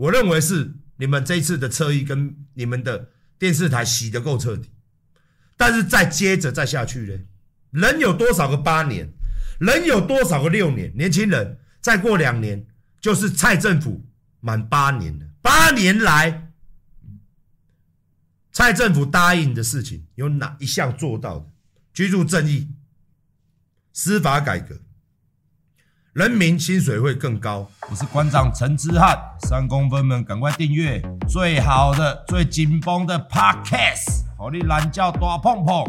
我认为是你们这一次的侧翼跟你们的电视台洗得够彻底，但是再接着再下去呢？人有多少个八年？人有多少个六年？年轻人再过两年就是蔡政府满八年了。八年来，蔡政府答应的事情有哪一项做到的？居住正义、司法改革。人民薪水会更高。我是馆长陈之汉，三公分们赶快订阅最好的、最紧绷的 Podcast，好你懒觉大碰碰。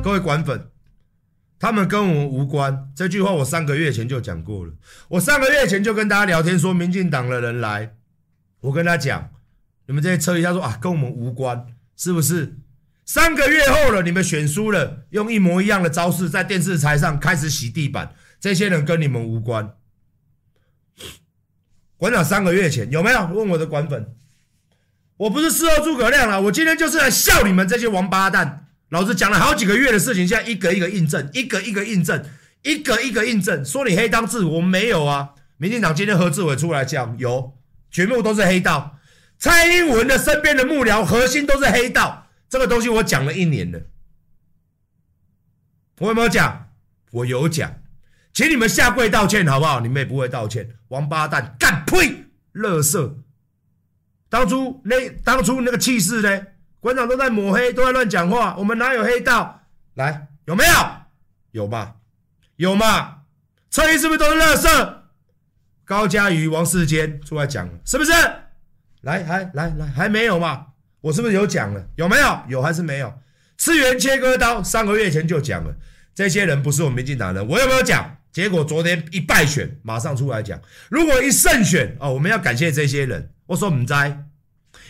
各位馆粉。他们跟我们无关，这句话我三个月前就讲过了。我三个月前就跟大家聊天说，民进党的人来，我跟他讲，你们这些车一下说啊，跟我们无关，是不是？三个月后了，你们选输了，用一模一样的招式在电视台上开始洗地板，这些人跟你们无关。馆长三个月前有没有问我的馆粉？我不是事后诸葛亮了，我今天就是来笑你们这些王八蛋。老子讲了好几个月的事情，现在一个一个印证，一个一个印证，一个一个印证。说你黑当自我们没有啊？民进党今天何志伟出来讲，有，全部都是黑道。蔡英文的身边的幕僚核心都是黑道，这个东西我讲了一年了。我有没有讲？我有讲，请你们下跪道歉好不好？你们也不会道歉，王八蛋，干呸，垃圾。当初那当初那个气势呢？馆长都在抹黑，都在乱讲话。我们哪有黑道？来，有没有？有吧？有嘛？侧翼是不是都是垃圾？高嘉瑜、王世坚出来讲了，是不是？来，还来来，还没有嘛？我是不是有讲了？有没有？有还是没有？次元切割刀，三个月前就讲了，这些人不是我们民进党人。我有没有讲？结果昨天一败选，马上出来讲。如果一胜选哦，我们要感谢这些人。我说唔知。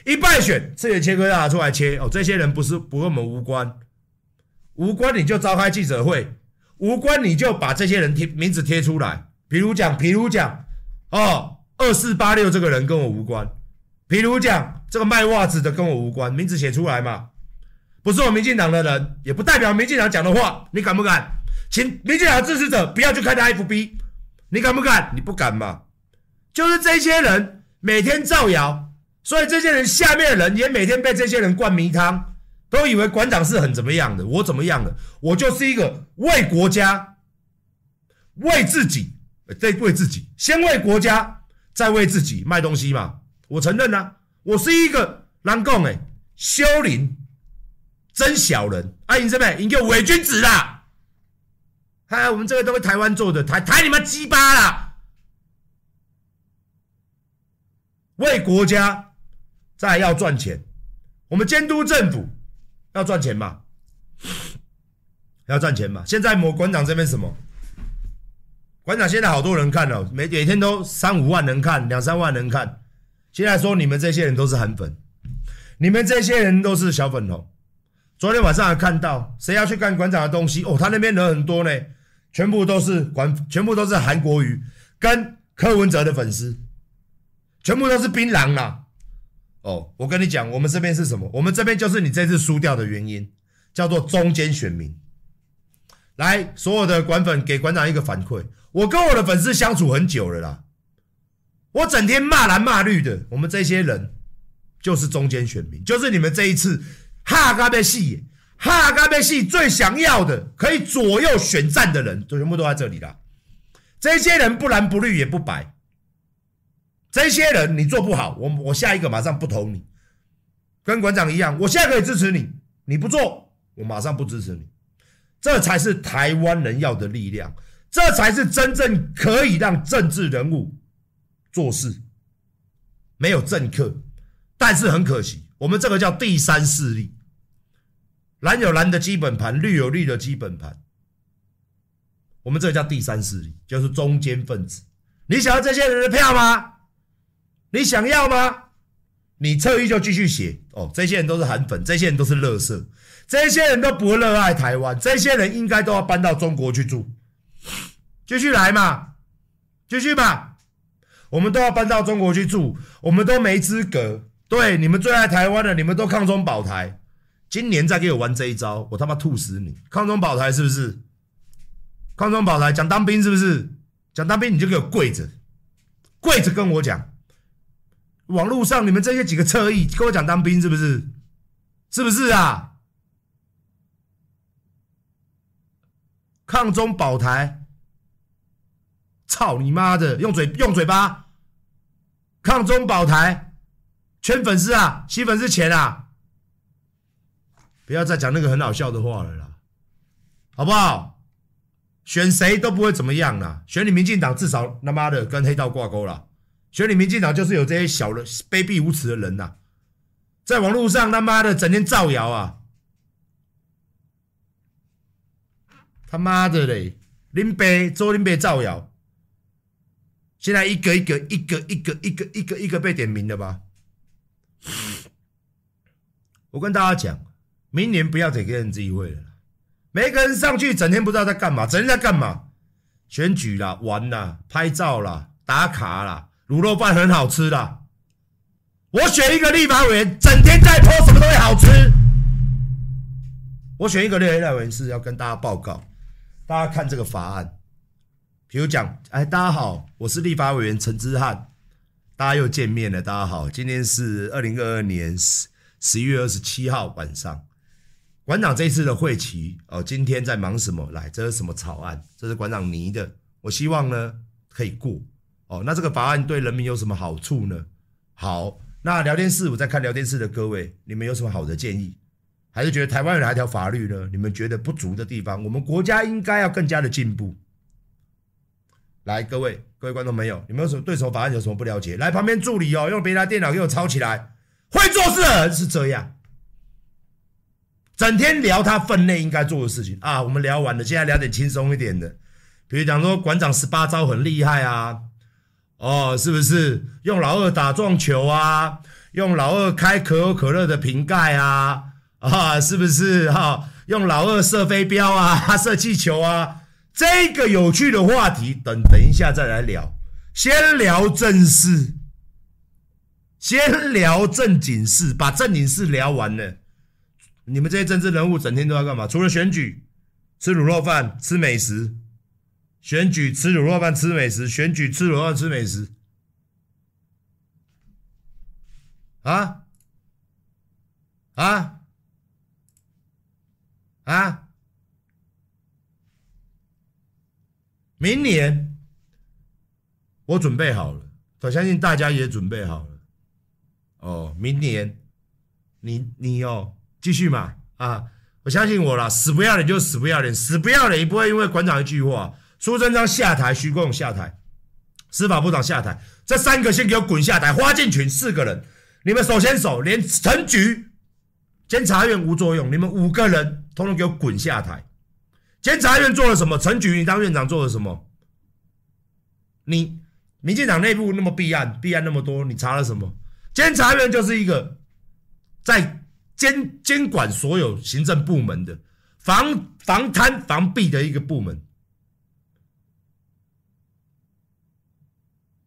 一败选，次元切割拿出来切哦，这些人不是不跟我们无关，无关你就召开记者会，无关你就把这些人贴名字贴出来，比如讲，比如讲，哦，二四八六这个人跟我无关，比如讲这个卖袜子的跟我无关，名字写出来嘛，不是我民进党的人，也不代表民进党讲的话，你敢不敢？请民进党支持者不要去看他 FB，你敢不敢？你不敢嘛？就是这些人每天造谣。所以这些人下面的人也每天被这些人灌迷汤，都以为馆长是很怎么样的。我怎么样的？我就是一个为国家、为自己，对，为自己，先为国家，再为自己卖东西嘛。我承认啊，我是一个狼共哎，修林真小人啊！你这边你给我伪君子啦！嗨，我们这个都是台湾做的，台台你妈鸡巴啦！为国家。再要赚钱，我们监督政府要赚钱嘛？要赚钱嘛？现在某馆长这边什么？馆长现在好多人看了，每每天都三五万人看，两三万人看。现在说你们这些人都是韩粉，你们这些人都是小粉红。昨天晚上还看到谁要去看馆长的东西？哦，他那边人很多呢，全部都是馆，全部都是韩国瑜跟柯文哲的粉丝，全部都是槟榔啦。哦，我跟你讲，我们这边是什么？我们这边就是你这次输掉的原因，叫做中间选民。来，所有的馆粉给馆长一个反馈。我跟我的粉丝相处很久了啦，我整天骂蓝骂绿的，我们这些人就是中间选民，就是你们这一次哈嘎贝系哈嘎贝系最想要的，可以左右选战的人，都全部都在这里啦。这些人不蓝不绿也不白。这些人你做不好，我我下一个马上不投你，跟馆长一样，我现在可以支持你，你不做，我马上不支持你，这才是台湾人要的力量，这才是真正可以让政治人物做事，没有政客，但是很可惜，我们这个叫第三势力，蓝有蓝的基本盘，绿有绿的基本盘，我们这个叫第三势力，就是中间分子，你想要这些人的票吗？你想要吗？你侧翼就继续写哦。这些人都是韩粉，这些人都是乐色，这些人都不热爱台湾，这些人应该都要搬到中国去住。继续来嘛，继续吧，我们都要搬到中国去住，我们都没资格，对，你们最爱台湾的，你们都抗中保台。今年再给我玩这一招，我他妈吐死你！抗中保台是不是？抗中保台讲当兵是不是？讲当兵你就给我跪着，跪着跟我讲。网络上你们这些几个侧翼跟我讲当兵是不是？是不是啊？抗中保台，操你妈的！用嘴用嘴巴，抗中保台，圈粉丝啊，吸粉丝钱啊！不要再讲那个很好笑的话了啦，好不好？选谁都不会怎么样啦，选你民进党至少他妈的跟黑道挂钩了。选你民进党就是有这些小的卑鄙无耻的人呐、啊，在网络上他妈的整天造谣啊！他妈的嘞，林北周林北造谣，现在一个一个一个一个一个一个一个被点名了吧？我跟大家讲，明年不要再给人机会了，每个人上去整天不知道在干嘛，整天在干嘛？选举啦，玩啦，拍照啦，打卡啦。卤肉饭很好吃的，我选一个立法委员，整天在 po 什么东西好吃。我选一个立法委员是要跟大家报告，大家看这个法案。比如讲，哎，大家好，我是立法委员陈之汉，大家又见面了。大家好，今天是二零二二年十十一月二十七号晚上，馆长这次的会期哦，今天在忙什么？来，这是什么草案？这是馆长拟的，我希望呢可以过。哦，那这个法案对人民有什么好处呢？好，那聊天室我在看聊天室的各位，你们有什么好的建议？还是觉得台湾有哪一条法律呢？你们觉得不足的地方，我们国家应该要更加的进步。来，各位各位观众朋友，你们有什么对什么法案有什么不了解？来，旁边助理哦，用别人的电脑给我抄起来。会做事的人是这样，整天聊他分内应该做的事情啊。我们聊完了，现在聊点轻松一点的，比如讲说馆长十八招很厉害啊。哦，是不是用老二打撞球啊？用老二开可口可乐的瓶盖啊？啊，是不是哈、用老二射飞镖啊，射气球啊？这个有趣的话题，等等一下再来聊。先聊正事，先聊正经事，把正经事聊完了。你们这些政治人物整天都要干嘛？除了选举，吃卤肉饭，吃美食。选举吃卤肉饭吃美食，选举吃卤肉饭吃美食，啊啊啊！明年我准备好了，我相信大家也准备好了。哦，明年你你哦，继续嘛啊！我相信我啦，死不要脸就死不要脸，死不要脸也不会因为馆长一句话。苏贞昌下台，徐国勇下台，司法部长下台，这三个先给我滚下台。花敬群四个人，你们手牵手，连陈菊监察院无作用，你们五个人通通给我滚下台。监察院做了什么？陈菊，你当院长做了什么？你民进党内部那么弊案，弊案那么多，你查了什么？监察院就是一个在监监管所有行政部门的防防贪防弊的一个部门。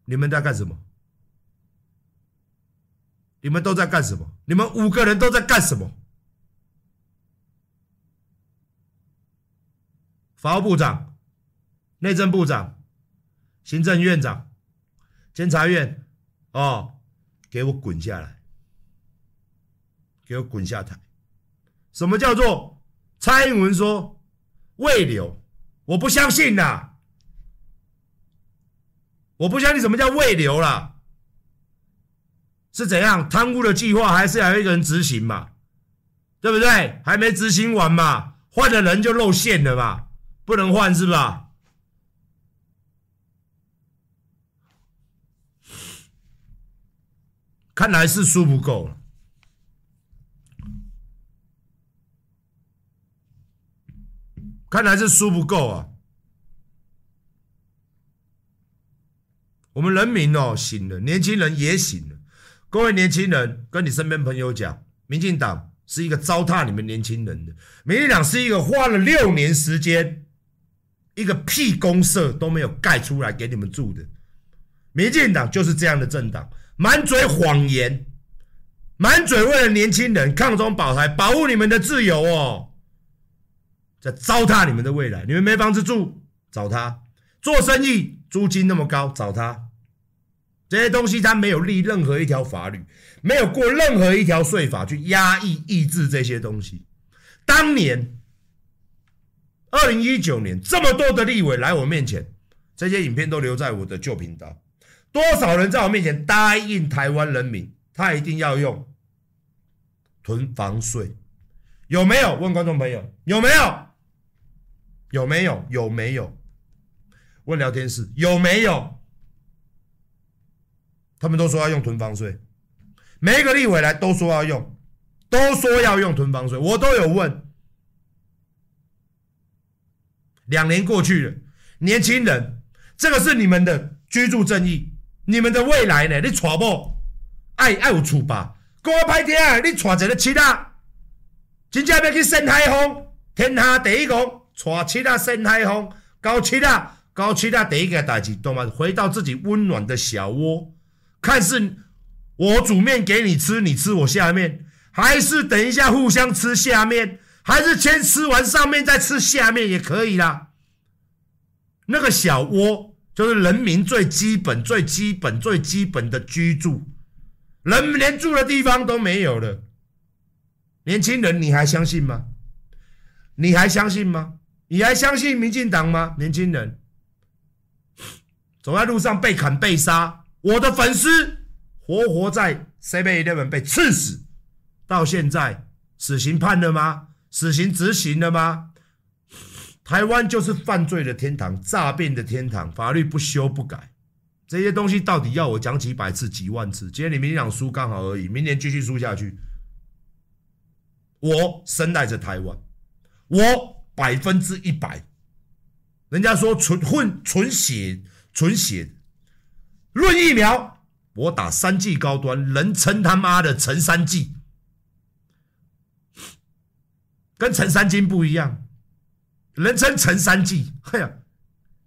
你们在干什么？你们都在干什么？你们五个人都在干什么？法务部长、内政部长、行政院长、监察院，哦，给我滚下来！给我滚下台！什么叫做蔡英文说未留？我不相信呐！我不相信什么叫未留了，是怎样贪污的计划，还是要有一个人执行嘛？对不对？还没执行完嘛，换了人就露馅了嘛，不能换是吧？看来是输不够，看来是输不够啊。我们人民哦醒了，年轻人也醒了。各位年轻人，跟你身边朋友讲，民进党是一个糟蹋你们年轻人的。民进党是一个花了六年时间，一个屁公社都没有盖出来给你们住的。民进党就是这样的政党，满嘴谎言，满嘴为了年轻人抗中保台，保护你们的自由哦，在糟蹋你们的未来。你们没房子住，找他做生意，租金那么高，找他这些东西，他没有立任何一条法律，没有过任何一条税法去压抑抑制这些东西。当年二零一九年，这么多的立委来我面前，这些影片都留在我的旧频道。多少人在我面前答应台湾人民，他一定要用囤房税？有没有？问观众朋友有没有？有没有？有没有？问聊天室有没有？他们都说要用囤房税，每一个立委来都说要用，都说要用囤房税，我都有问。两年过去了，年轻人，这个是你们的居住正义。你们的未来呢？你娶不爱爱有厝吧？讲我歹听啊！你娶一个七仔，真正要去生海风，天下第一个娶七仔生海风，搞七仔搞七仔第一个代志，懂吗？回到自己温暖的小窝，看是我煮面给你吃，你吃我下面，还是等一下互相吃下面，还是先吃完上面再吃下面也可以啦。那个小窝。就是人民最基本、最基本、最基本的居住，人连住的地方都没有了。年轻人，你还相信吗？你还相信吗？你还相信民进党吗？年轻人，走在路上被砍被杀，我的粉丝活活在7-11被刺死，到现在死刑判了吗？死刑执行了吗？台湾就是犯罪的天堂，诈骗的天堂，法律不修不改，这些东西到底要我讲几百次、几万次？今天你民进党输刚好而已，明年继续输下去，我深爱着台湾，我百分之一百。人家说纯混纯血纯血，论疫苗，我打三剂高端，人称他妈的陈三剂，跟陈三金不一样。人称陈三季，哎呀，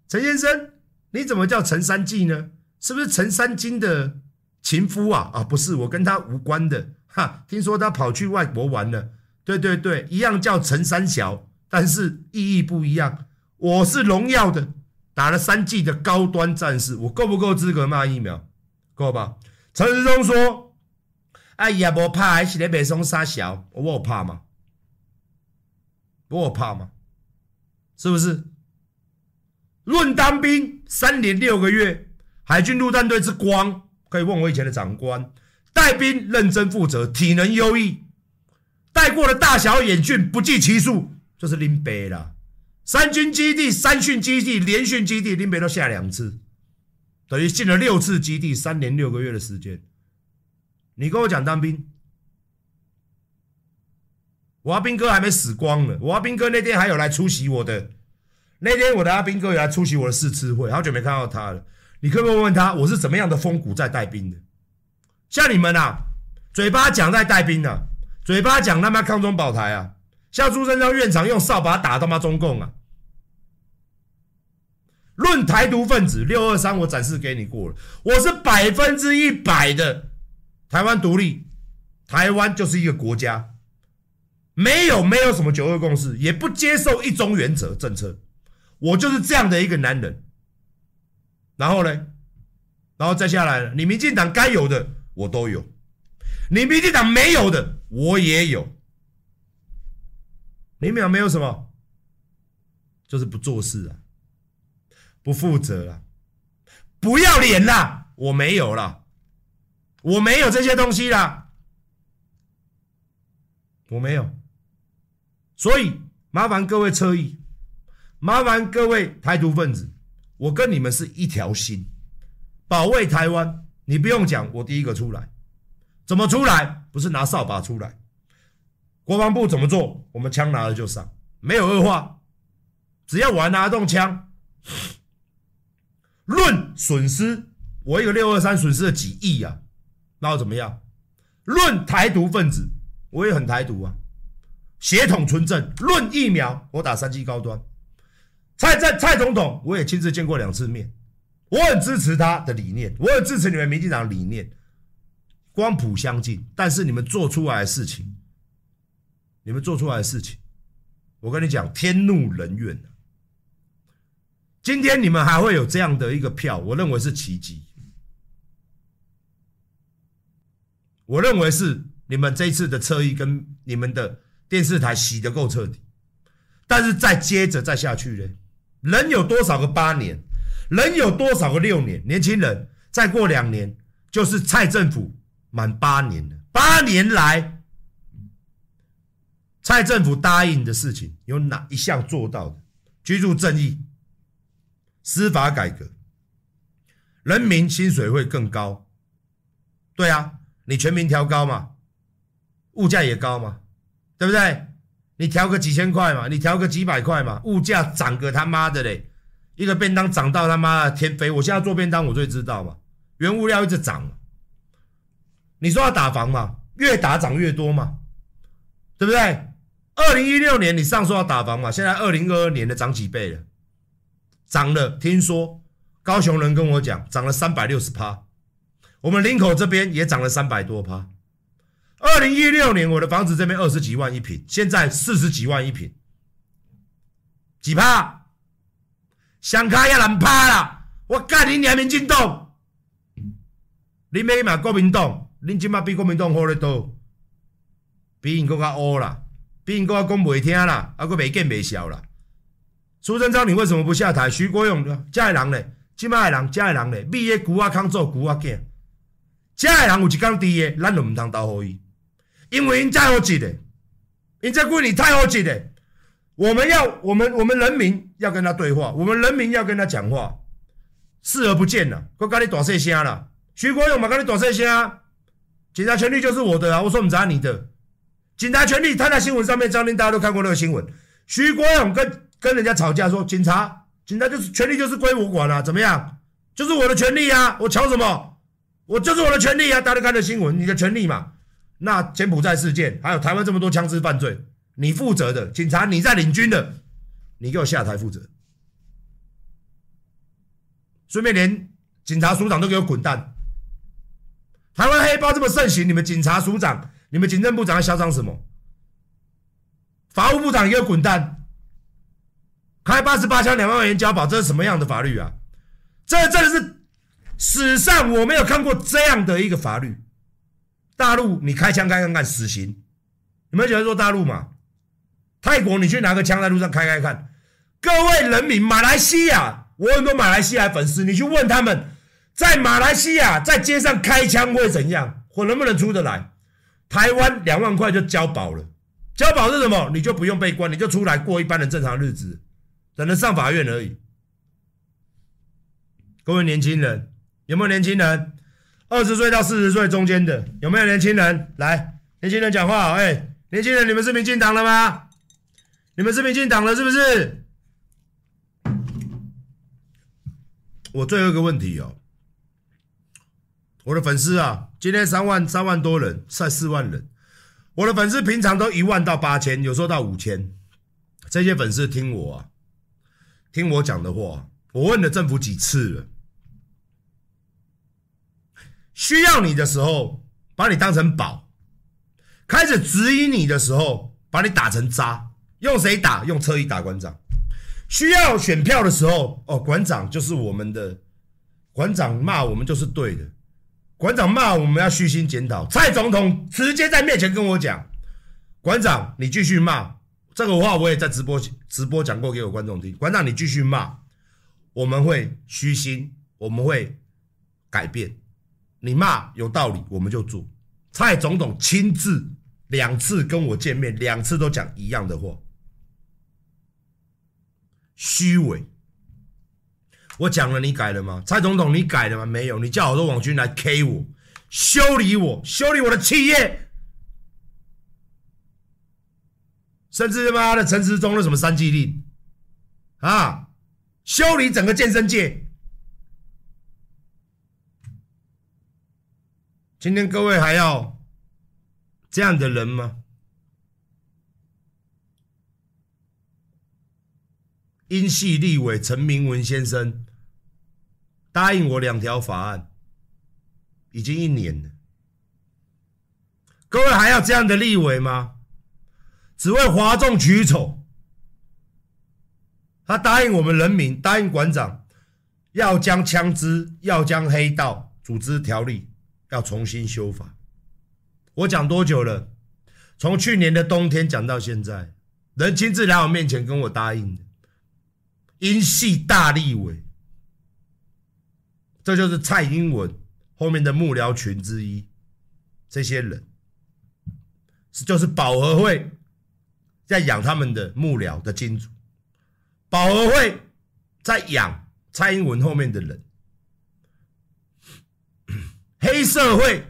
陈先生，你怎么叫陈三季呢？是不是陈三金的情夫啊？啊，不是，我跟他无关的。哈，听说他跑去外国玩了。对对对，一样叫陈三小，但是意义不一样。我是荣耀的，打了三剂的高端战士，我够不够资格骂疫苗？够吧？陈时中说：“哎呀，不怕，还是在北松杀小，我有怕吗？我怕吗？”是不是？论当兵三年六个月，海军陆战队之光，可以问我以前的长官。带兵认真负责，体能优异，带过的大小演训不计其数，就是林北了。三军基地、三训基地、联训基地，林北都下两次，等于进了六次基地，三年六个月的时间。你跟我讲当兵。我阿兵哥还没死光呢，我阿兵哥那天还有来出席我的，那天我的阿兵哥有来出席我的试吃会，好久没看到他了。你可不可以问问他，我是怎么样的风骨在带兵的？像你们啊，嘴巴讲在带兵啊，嘴巴讲他妈抗中保台啊，像朱正昌院长用扫把打他妈中共啊。论台独分子六二三，我展示给你过了，我是百分之一百的台湾独立，台湾就是一个国家。没有，没有什么九二共识，也不接受一中原则政策。我就是这样的一个男人。然后呢，然后再下来了，你民进党该有的我都有，你民进党没有的我也有。你们没有什么，就是不做事啊，不负责了，不要脸啦！我没有了，我没有这些东西啦，我没有。所以麻烦各位侧翼，麻烦各位台独分子，我跟你们是一条心，保卫台湾。你不用讲，我第一个出来。怎么出来？不是拿扫把出来。国防部怎么做？我们枪拿了就上，没有恶化。只要我还拿得动枪，论损失，我一个六二三损失了几亿啊，那又怎么样？论台独分子，我也很台独啊。血统纯正，论疫苗，我打三剂高端。蔡蔡蔡总统，我也亲自见过两次面，我很支持他的理念，我很支持你们民进党的理念。光谱相近，但是你们做出来的事情，你们做出来的事情，我跟你讲，天怒人怨。今天你们还会有这样的一个票，我认为是奇迹。我认为是你们这一次的侧翼跟你们的电视台洗得够彻底，但是再接着再下去呢？人有多少个八年？人有多少个六年？年轻人，再过两年就是蔡政府满八年了。八年来，蔡政府答应的事情有哪一项做到的？居住正义、司法改革，人民薪水会更高。对啊。你全民调高嘛，物价也高嘛，对不对？你调个几千块嘛，你调个几百块嘛，物价涨个他妈的嘞，一个便当涨到他妈的天飞。我现在做便当，我最知道嘛，原物料一直涨。你说要打房嘛，越打涨越多嘛，对不对？二零一六年你上说要打房嘛，现在二零二二年的涨几倍了？涨了，听说高雄人跟我讲，涨了三百六十趴。我们林口这边也涨了三百多趴。二零一六年我的房子这边二十几万一平，现在四十几万一平，几趴？想开也难趴啦！我干你娘民进党，你没买国民党，你今嘛比国民党好得多，比因更加乌啦，比因更加讲袂听啦，啊，阁袂见袂笑啦。苏贞昌，你为什么不下台？徐国勇，这的人嘞，今嘛的人，这的人嘞，米的龟仔扛做龟仔囝。这个人有一天低的，咱就唔通投予伊，因为因太好挤的，因这规你太好挤的。我们要，我们我们人民要跟他对话，我们人民要跟他讲话，视而不见了，我跟你大细声了。徐国勇嘛，跟你大细声，警察权利就是我的啊，我说唔知你的，警察权利，他在新闻上面，张天大家都看过那个新闻，徐国勇跟跟人家吵架说，警察，警察就是权利就是归我管了，啊，怎么样？就是我的权利啊，我瞧什么？我就是我的权利啊！大家看的新闻，你的权利嘛。那柬埔寨事件，还有台湾这么多枪支犯罪，你负责的警察，你在领军的，你给我下台负责。顺便连警察署长都给我滚蛋。台湾黑帮这么盛行，你们警察署长、你们警政部长还嚣张什么？法务部长也给我滚蛋。开八十八枪两万元交保，这是什么样的法律啊？这真的是。史上我没有看过这样的一个法律，大陆你开枪开看看死刑，你们喜欢说大陆嘛？泰国你去拿个枪在路上开开看，各位人民，马来西亚我很多马来西亚粉丝，你去问他们，在马来西亚在街上开枪会怎样，我能不能出得来？台湾两万块就交保了，交保是什么？你就不用被关，你就出来过一般的正常日子，只能上法院而已。各位年轻人。有没有年轻人？二十岁到四十岁中间的有没有年轻人？来，年轻人讲话。哎，年轻人，你们是民进党了吗？你们是民进党了是不是？我最后一个问题哦，我的粉丝啊，今天三万三万多人，才四万人。我的粉丝平常都一万到八千，有时候到五千。这些粉丝听我啊，听我讲的话，我问了政府几次了。需要你的时候，把你当成宝；开始质疑你的时候，把你打成渣。用谁打？用侧翼打馆长。需要选票的时候，哦，馆长就是我们的，馆长骂我们就是对的。馆长骂我们要虚心检讨。蔡总统直接在面前跟我讲：“馆长，你继续骂这个话，我也在直播直播讲过给我观众听。馆长，你继续骂，我们会虚心，我们会改变。”你骂有道理，我们就做。蔡总统亲自两次跟我见面，两次都讲一样的话，虚伪。我讲了，你改了吗？蔡总统，你改了吗？没有，你叫好多网军来 K 我，修理我，修理我的企业，甚至他妈的陈时中的什么三季令啊，修理整个健身界。今天各位还要这样的人吗？英系立委陈明文先生答应我两条法案，已经一年了。各位还要这样的立委吗？只为哗众取宠。他答应我们人民，答应馆长，要将枪支、要将黑道组织条例要重新修法。我讲多久了？从去年的冬天讲到现在，人亲自来我面前跟我答应的，英系大立委，这就是蔡英文后面的幕僚群之一。这些人是就是保和会在养他们的幕僚的金主。保和会在养蔡英文后面的人，黑社会，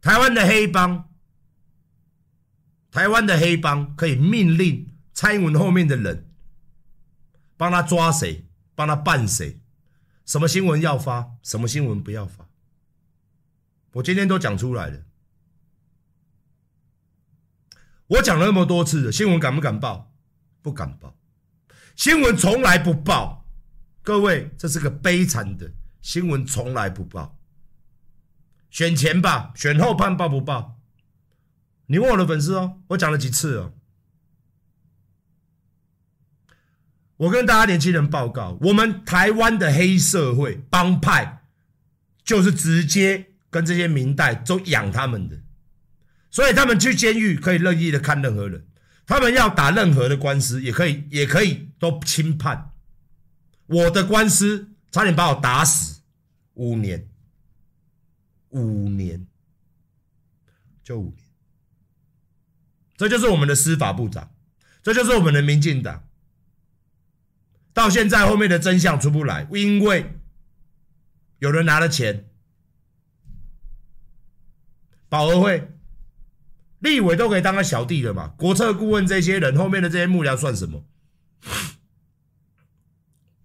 台湾的黑帮，台湾的黑帮可以命令蔡英文后面的人帮他抓谁，帮他办谁，什么新闻要发，什么新闻不要发，我今天都讲出来了。我讲了那么多次了，新闻敢不敢报？不敢报。新闻从来不报，各位，这是个悲惨的新闻，从来不报。选前吧，选后判报不报？你问我的粉丝哦，我讲了几次哦。我跟大家年轻人报告，我们台湾的黑社会帮派，就是直接跟这些民代都养他们的，所以他们去监狱可以任意的看任何人。他们要打任何的官司，也可以，也可以都轻判。我的官司差点把我打死，五年，五年，就五年。这就是我们的司法部长，这就是我们的民进党。到现在后面的真相出不来，因为有人拿了钱，保和会。立委都可以当个小弟了嘛？国策顾问这些人后面的这些幕僚算什么？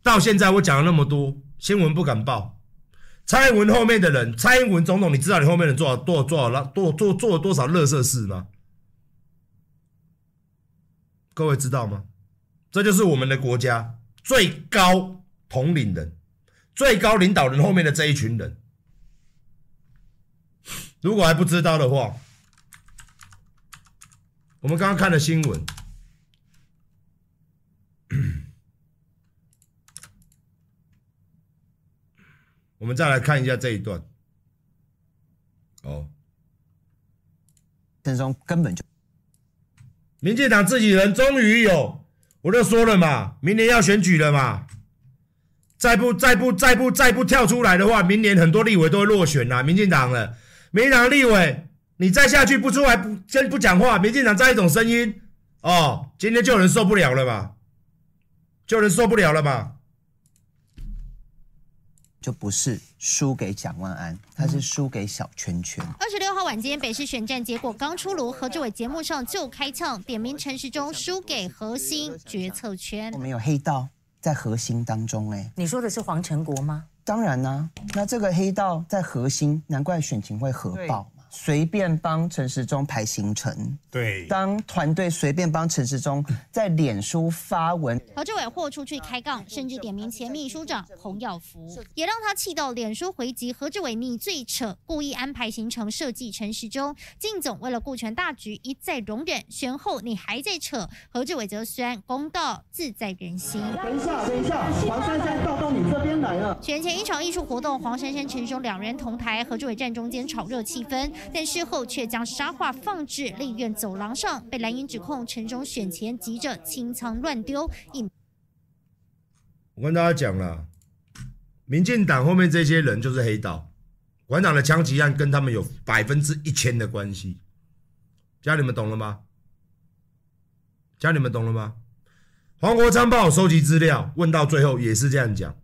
到现在我讲了那么多，新闻不敢报。蔡英文后面的人，蔡英文总统，你知道你后面人做了多少多少多做做了多少垃圾事吗？各位知道吗？这就是我们的国家最高统领人、最高领导人后面的这一群人。如果还不知道的话，我们刚刚看了新闻，我们再来看一下这一段。哦，陈时中根本就，民进党自己人终于有，我就说了嘛，明年要选举了嘛，再不再不再不再不跳出来的话，明年很多立委都会落选啦，民进党了，民进党立委。你再下去不出来不先不讲话，民进党再一种声音哦，今天就有人受不了了吧？就有人受不了了吧？就不是输给蒋万安，他是输给小圈圈。二十六号晚间，北市选战结果刚出炉，何志伟节目上就开呛，点名陈时中输给核心决策圈。我们有黑道在核心当中，哎，你说的是黄成国吗？当然啦、啊，那这个黑道在核心，难怪选情会核爆。随便帮陈时中排行程，对，当团队随便帮陈时中在脸书发文，何志伟豁出去开杠，甚至点名前秘书长洪耀福，也让他气到脸书回击何志伟，你最扯，故意安排行程设计陈时中，靳总为了顾全大局一再容忍，选后你还在扯，何志伟则宣公道自在人心。等一下，等一下，黄珊珊到到你这边来了。选前一场艺术活动，黄珊珊、陈时中两人同台，何志伟站中间炒热气氛。但事后却将沙画放置立院走廊上，被蓝营指控陈忠选前急着清仓乱丢。我跟大家讲了，民进党后面这些人就是黑道，馆长的枪击案跟他们有百分之一千的关系。家你们懂了吗？家你们懂了吗？黄国昌帮我收集资料，问到最后也是这样讲。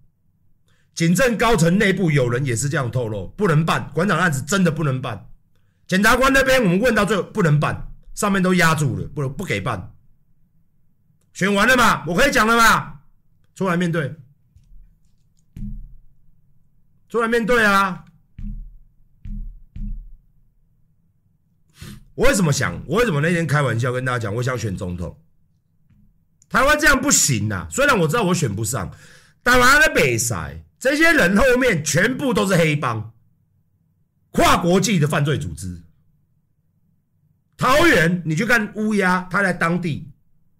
警政高层内部有人也是这样透露，不能办馆长案子，真的不能办。检察官那边，我们问到最后不能办，上面都压住了，不能不给办。选完了嘛，我可以讲了嘛，出来面对，出来面对啊！我为什么想？我为什么那天开玩笑跟大家讲，我想选总统？台湾这样不行呐！虽然我知道我选不上，但我在比赛，这些人后面全部都是黑帮。跨国际的犯罪组织，桃园，你去看乌鸦，他在当地，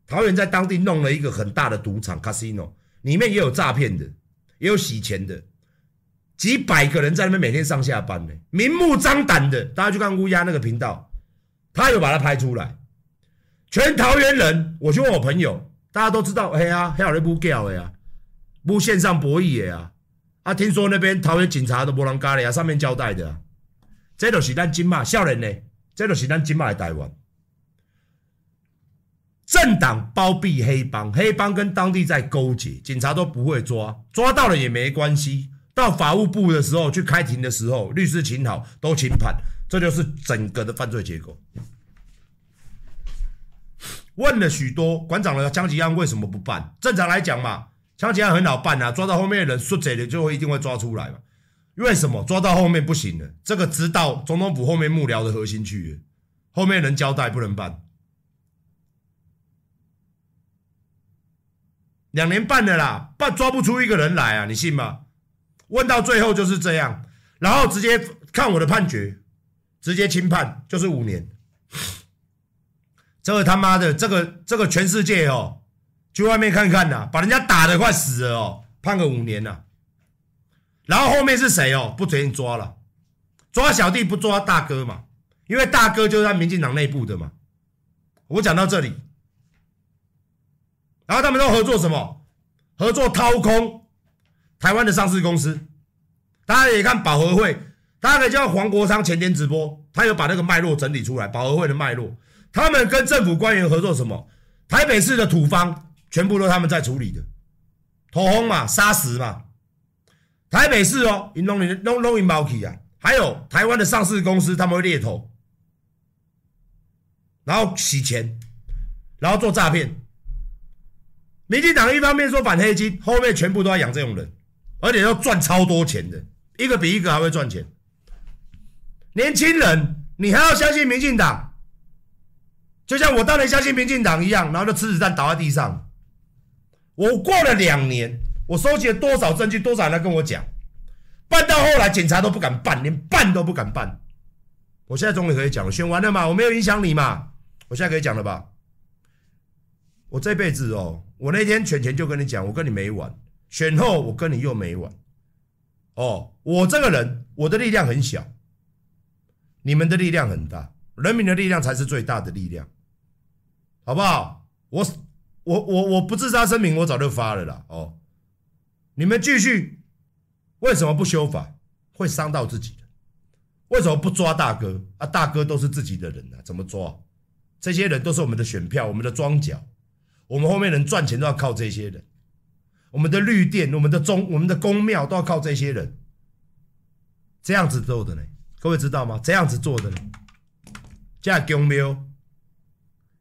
桃园在当地弄了一个很大的赌场 casino，里面也有诈骗的，也有洗钱的，几百个人在那边每天上下班呢，明目张胆的，大家去看乌鸦那个频道，他有把它拍出来。全桃园人，我去问我朋友，大家都知道，嘿啊，还有人不叫的呀，不线上博弈的呀，啊，听说那边桃园警察都没人干的呀，上面交代的，这都是咱金马少年呢，这都是咱金马的台湾。政党包庇黑帮，黑帮跟当地在勾结，警察都不会抓，抓到了也没关系。到法务部的时候去开庭的时候，律师请好都轻判，这就是整个的犯罪结构。问了许多馆长的枪击案为什么不办？正常来讲嘛，枪击案很好办啊，抓到后面的人说贼的就会一定会抓出来嘛。为什么抓到后面不行了？这个直到总统府后面幕僚的核心去了，后面人交代不能办。两年半的啦，办抓不出一个人来啊，你信吗？问到最后就是这样，然后直接看我的判决，直接轻判就是五年。这个他妈的，这个这个全世界哦，去外面看看呐，把人家打得快死了哦，判个五年呐。然后后面是谁哦？不准抓了，抓小弟不抓大哥嘛，因为大哥就是在民进党内部的嘛。我讲到这里，然后他们都合作什么？合作掏空台湾的上市公司。大家也看保和会，大家可以叫黄国昌前天直播，他有把那个脉络整理出来，保和会的脉络。他们跟政府官员合作什么？台北市的土方全部都他们在处理的，土轰嘛，砂石嘛。台北市哦，因弄你弄弄你毛起啊！还有台湾的上市公司，他们会猎头，然后洗钱，然后做诈骗。民进党一方面说反黑金，后面全部都在养这种人，而且要赚超多钱的，一个比一个还会赚钱。年轻人，你还要相信民进党？就像我当年相信民进党一样，然后就吃子弹倒在地上。我过了两年，我收集了多少证据，多少人来跟我讲，办到后来警察都不敢办，连办都不敢办。我现在终于可以讲了，选完了嘛，我没有影响你嘛，我现在可以讲了吧？我这辈子哦，我那天选前就跟你讲，我跟你没完，选后我跟你又没完。哦，我这个人，我的力量很小，你们的力量很大。人民的力量才是最大的力量，好不好？我我我我不自杀声明，我早就发了啦。哦，你们继续，为什么不修法？会伤到自己的。为什么不抓大哥啊？大哥都是自己的人啊，怎么抓？这些人都是我们的选票，我们的庄脚，我们后面能赚钱都要靠这些人。我们的绿电，我们的中，我们的宫庙都要靠这些人。这样子做的呢？各位知道吗？这样子做的呢？加公庙，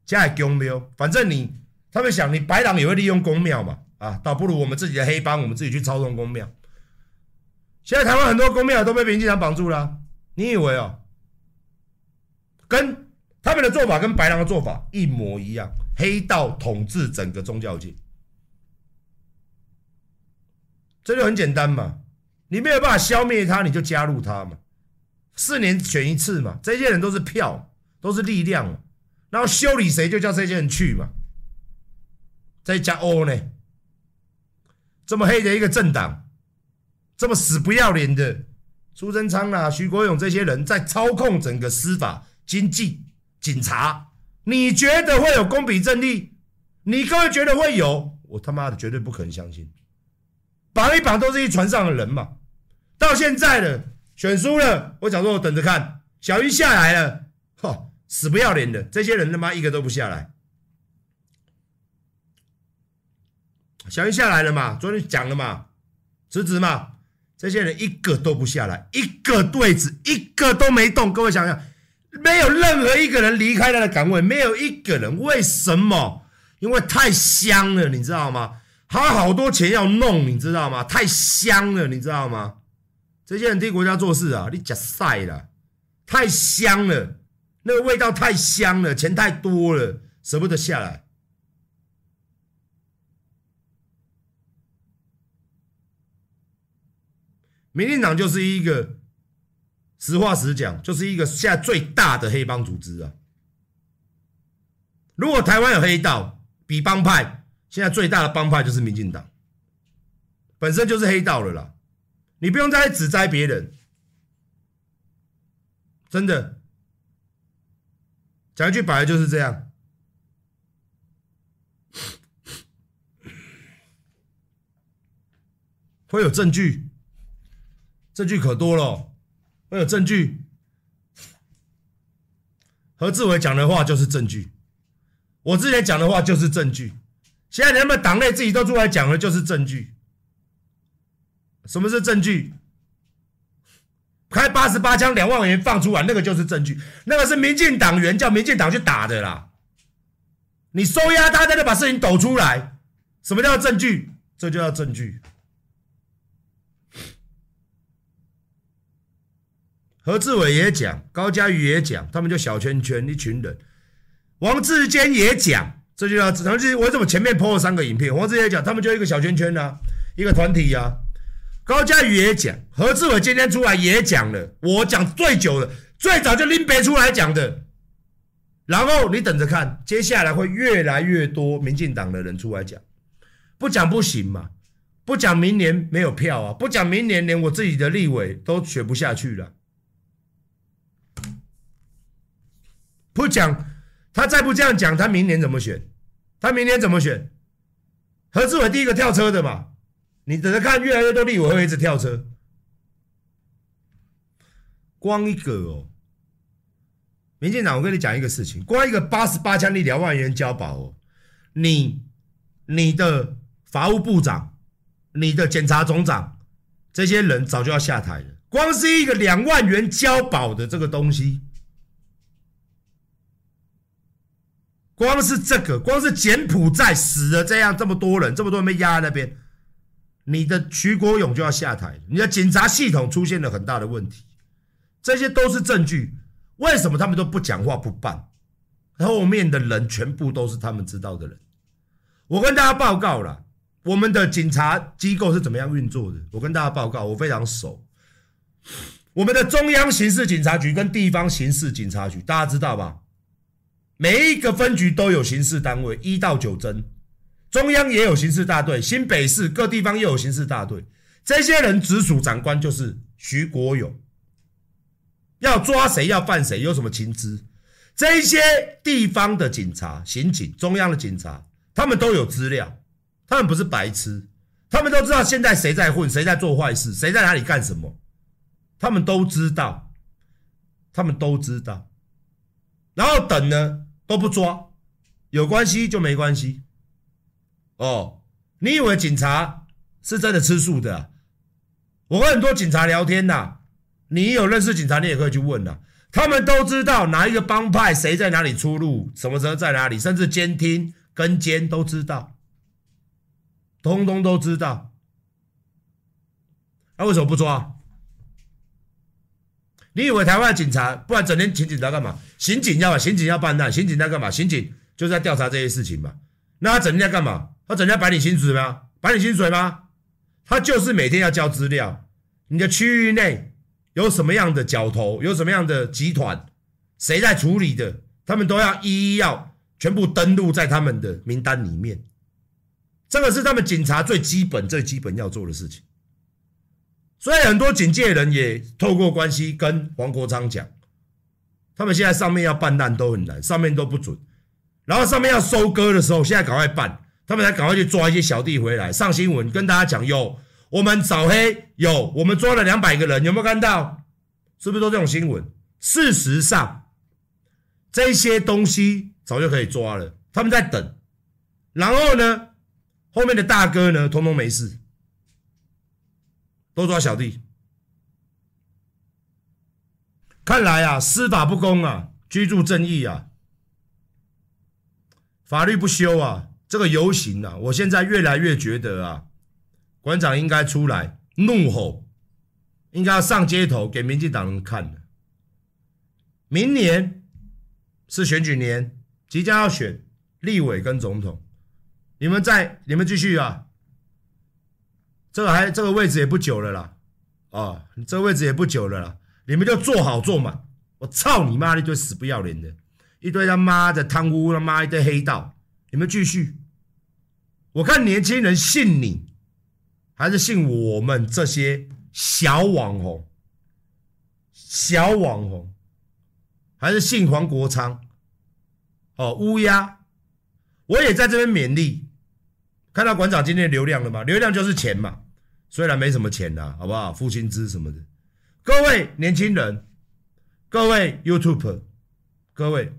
加公庙，反正你他们想，你白狼也会利用公庙嘛，啊，倒不如我们自己的黑帮，我们自己去操纵公庙。现在台湾很多公庙都被民进党绑住了，你以为哦？跟他们的做法跟白狼的做法一模一样，黑道统治整个宗教界，这就很简单嘛，你没有办法消灭他，你就加入他嘛，四年选一次嘛，这些人都是票。都是力量，然后修理谁就叫这些人去嘛。再加欧呢，这么黑的一个政党，这么死不要脸的苏贞昌啊、徐国勇这些人在操控整个司法、经济、警察，你觉得会有公平正义？你各位觉得会有？我他妈的绝对不可能相信，绑一绑都是一船上的人嘛。到现在了，选输了，我想说我等着看，小英下来了，哈。死不要脸的这些人，他妈一个都不下来。小英下来了嘛？昨天讲了嘛？辞职嘛？这些人一个都不下来，一个对子一个都没动。各位想想，没有任何一个人离开他的岗位，没有一个人。为什么？因为太香了，你知道吗？还有好多钱要弄，你知道吗？太香了，你知道吗？这些人替国家做事啊，你假赛了，太香了。那个味道太香了，钱太多了，舍不得下来。民进党就是一个，实话实讲，就是一个现在最大的黑帮组织啊！如果台湾有黑道，比帮派，现在最大的帮派就是民进党，本身就是黑道了啦。你不用再指摘别人，真的，讲一句白了就是这样。会有证据，证据可多了，我有证据。何志伟讲的话就是证据，我之前讲的话就是证据，现在他们党内自己都出来讲的就是证据。什么是证据？开八十八枪两万元放出来，那个就是证据，那个是民进党员叫民进党去打的啦。你收押他，他就把事情抖出来，什么叫证据？这就叫证据。何志伟也讲，高嘉瑜也讲，他们就小圈圈一群人。王志坚也讲，这就叫，他们我怎么前面 PO 了三个影片？王志坚讲，他们就一个小圈圈啊，一个团体啊。高嘉瑜也讲，何志伟今天出来也讲了，我讲最久的，最早就拎别出来讲的。然后你等着看，接下来会越来越多民进党的人出来讲，不讲不行嘛，不讲明年没有票啊，不讲明年连我自己的立委都选不下去了。不讲，他再不这样讲，他明年怎么选？他明年怎么选？何志伟第一个跳车的嘛？你等着看，越来越多立委会一直跳车。光一个哦，民进党，我跟你讲一个事情，光一个八十八枪力两万元交保哦，你、你的法务部长、你的检察总长，这些人早就要下台了。光是一个两万元交保的这个东西。光是这个，光是柬埔寨死了这样这么多人，这么多人被压在那边，你的徐国勇就要下台，你的警察系统出现了很大的问题，这些都是证据。为什么他们都不讲话不办？后面的人全部都是他们知道的人。我跟大家报告了，我们的警察机构是怎么样运作的。我跟大家报告，我非常熟。我们的中央刑事警察局跟地方刑事警察局，大家知道吧？每一个分局都有刑事单位，一到九侦，中央也有刑事大队，新北市各地方又有刑事大队。这些人直属长官就是徐国勇，要抓谁要犯谁，有什么情资？这些地方的警察、刑警、中央的警察，他们都有资料，他们不是白痴，他们都知道现在谁在混，谁在做坏事，谁在哪里干什么，他们都知道，他们都知道，然后等呢？都不抓，有关系就没关系。哦，你以为警察是真的吃素的？我跟很多警察聊天呐，你有认识警察，你也可以去问呐。他们都知道哪一个帮派谁在哪里出入，什么时候在哪里，甚至监听跟监都知道，通通都知道。那为什么不抓？你以为台湾的警察，不然整天请警察干嘛？刑警要嘛，刑警要办案，刑警在干嘛？刑警就是在调查这些事情嘛。那他整天在干嘛？他整天摆你薪水吗？摆你薪水吗？他就是每天要交资料，你的区域内有什么样的角头，有什么样的集团，谁在处理的，他们都要一一要全部登录在他们的名单里面。这个是他们警察最基本、最基本要做的事情。所以很多警界人也透过关系跟黄国昌讲，他们现在上面要办案都很难，上面都不准。然后上面要收割的时候，现在赶快办，他们才赶快去抓一些小弟回来上新闻，跟大家讲：有我们扫黑，有我们抓了两百个人，有没有看到？是不是都这种新闻？事实上，这些东西早就可以抓了，他们在等。然后呢，后面的大哥呢，通通没事。都抓小弟，看来啊，司法不公啊，居住正义啊，法律不修啊，这个游行啊，我现在越来越觉得啊，馆长应该出来怒吼，应该要上街头给民进党人看。明年是选举年，即将要选立委跟总统，你们在，你们继续啊。这个还这个位置也不久了啦，啊，这个位置也不久了啦，你们就做好做满。我操你妈的一堆死不要脸的，一堆他妈的贪污，他妈一堆黑道，你们继续。我看年轻人信你，还是信我们这些小网红？小网红，还是信黄国昌？哦，乌鸦，我也在这边勉励。看到馆长今天的流量了吗？流量就是钱嘛，虽然没什么钱呐，好不好？付薪资什么的。各位年轻人，各位 YouTube，各位，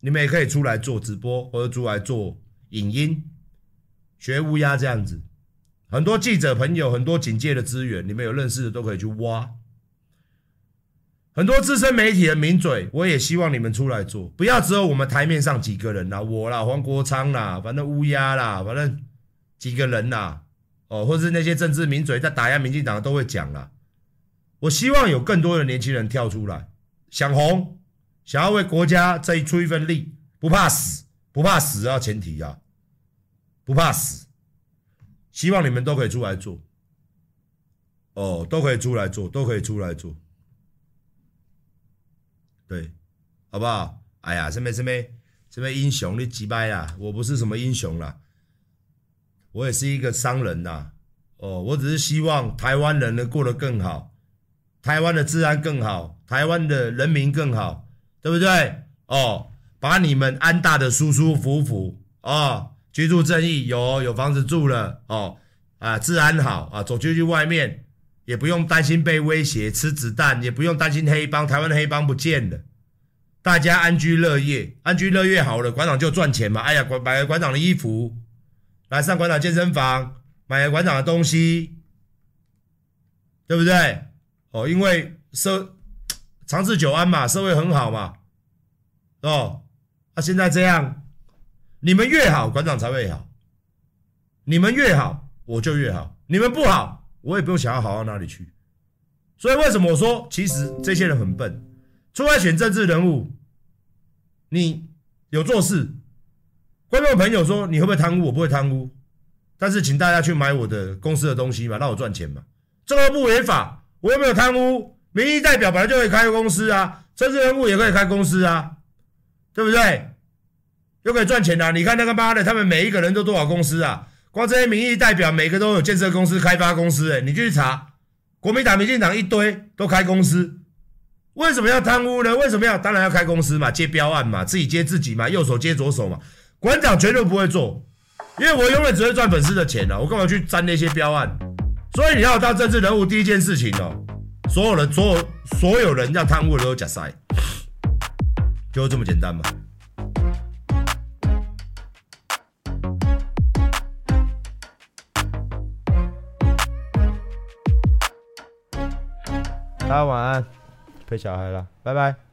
你们也可以出来做直播，或者出来做影音。学乌鸦这样子，很多记者朋友，很多警界的资源，你们有认识的都可以去挖。很多资深媒体的名嘴，我也希望你们出来做，不要只有我们台面上几个人啦，我啦，黄国昌啦，反正乌鸦啦，反正几个人啦，哦，或者是那些政治名嘴在打压民进党都会讲啦。我希望有更多的年轻人跳出来，想红，想要为国家这一出一份力，不怕死，不怕死啊，前提啊。不怕死，希望你们都可以出来做，哦，都可以出来做，都可以出来做，对，好不好？哎呀，什么什么什么英雄，你击败啦！我不是什么英雄啦，我也是一个商人呐，哦，我只是希望台湾人能过得更好，台湾的治安更好，台湾的人民更好，对不对？哦，把你们安大的舒舒服服啊。哦居住正义，有有房子住了哦，啊，治安好啊，走出去外面也不用担心被威胁，吃子弹也不用担心黑帮，台湾的黑帮不见了，大家安居乐业，安居乐业好了，馆长就赚钱嘛。哎呀，馆买了馆长的衣服，来上馆长健身房，买馆长的东西，对不对？哦，因为社长治久安嘛，社会很好嘛，哦，那、啊、现在这样。你们越好，馆长才会好。你们越好，我就越好。你们不好，我也不用想要好到哪里去。所以为什么我说，其实这些人很笨，出来选政治人物，你有做事。观众朋友说你会不会贪污？我不会贪污，但是请大家去买我的公司的东西嘛，让我赚钱嘛。这个不违法，我又没有贪污。民意代表本来就可以开公司啊，政治人物也可以开公司啊，对不对？又可以赚钱的、啊，你看那个妈的，他们每一个人都多少公司啊？光这些民意代表，每个都有建设公司、开发公司、欸，诶你去查，国民党、民进党一堆都开公司，为什么要贪污呢？为什么要？当然要开公司嘛，接标案嘛，自己接自己嘛，右手接左手嘛。馆长绝对不会做，因为我永远只会赚粉丝的钱啊，我干嘛去沾那些标案？所以你要当政治人物，第一件事情哦，所有人、所有所有人要贪污的都假塞，就这么简单嘛。大家晚安，陪小孩了，拜拜。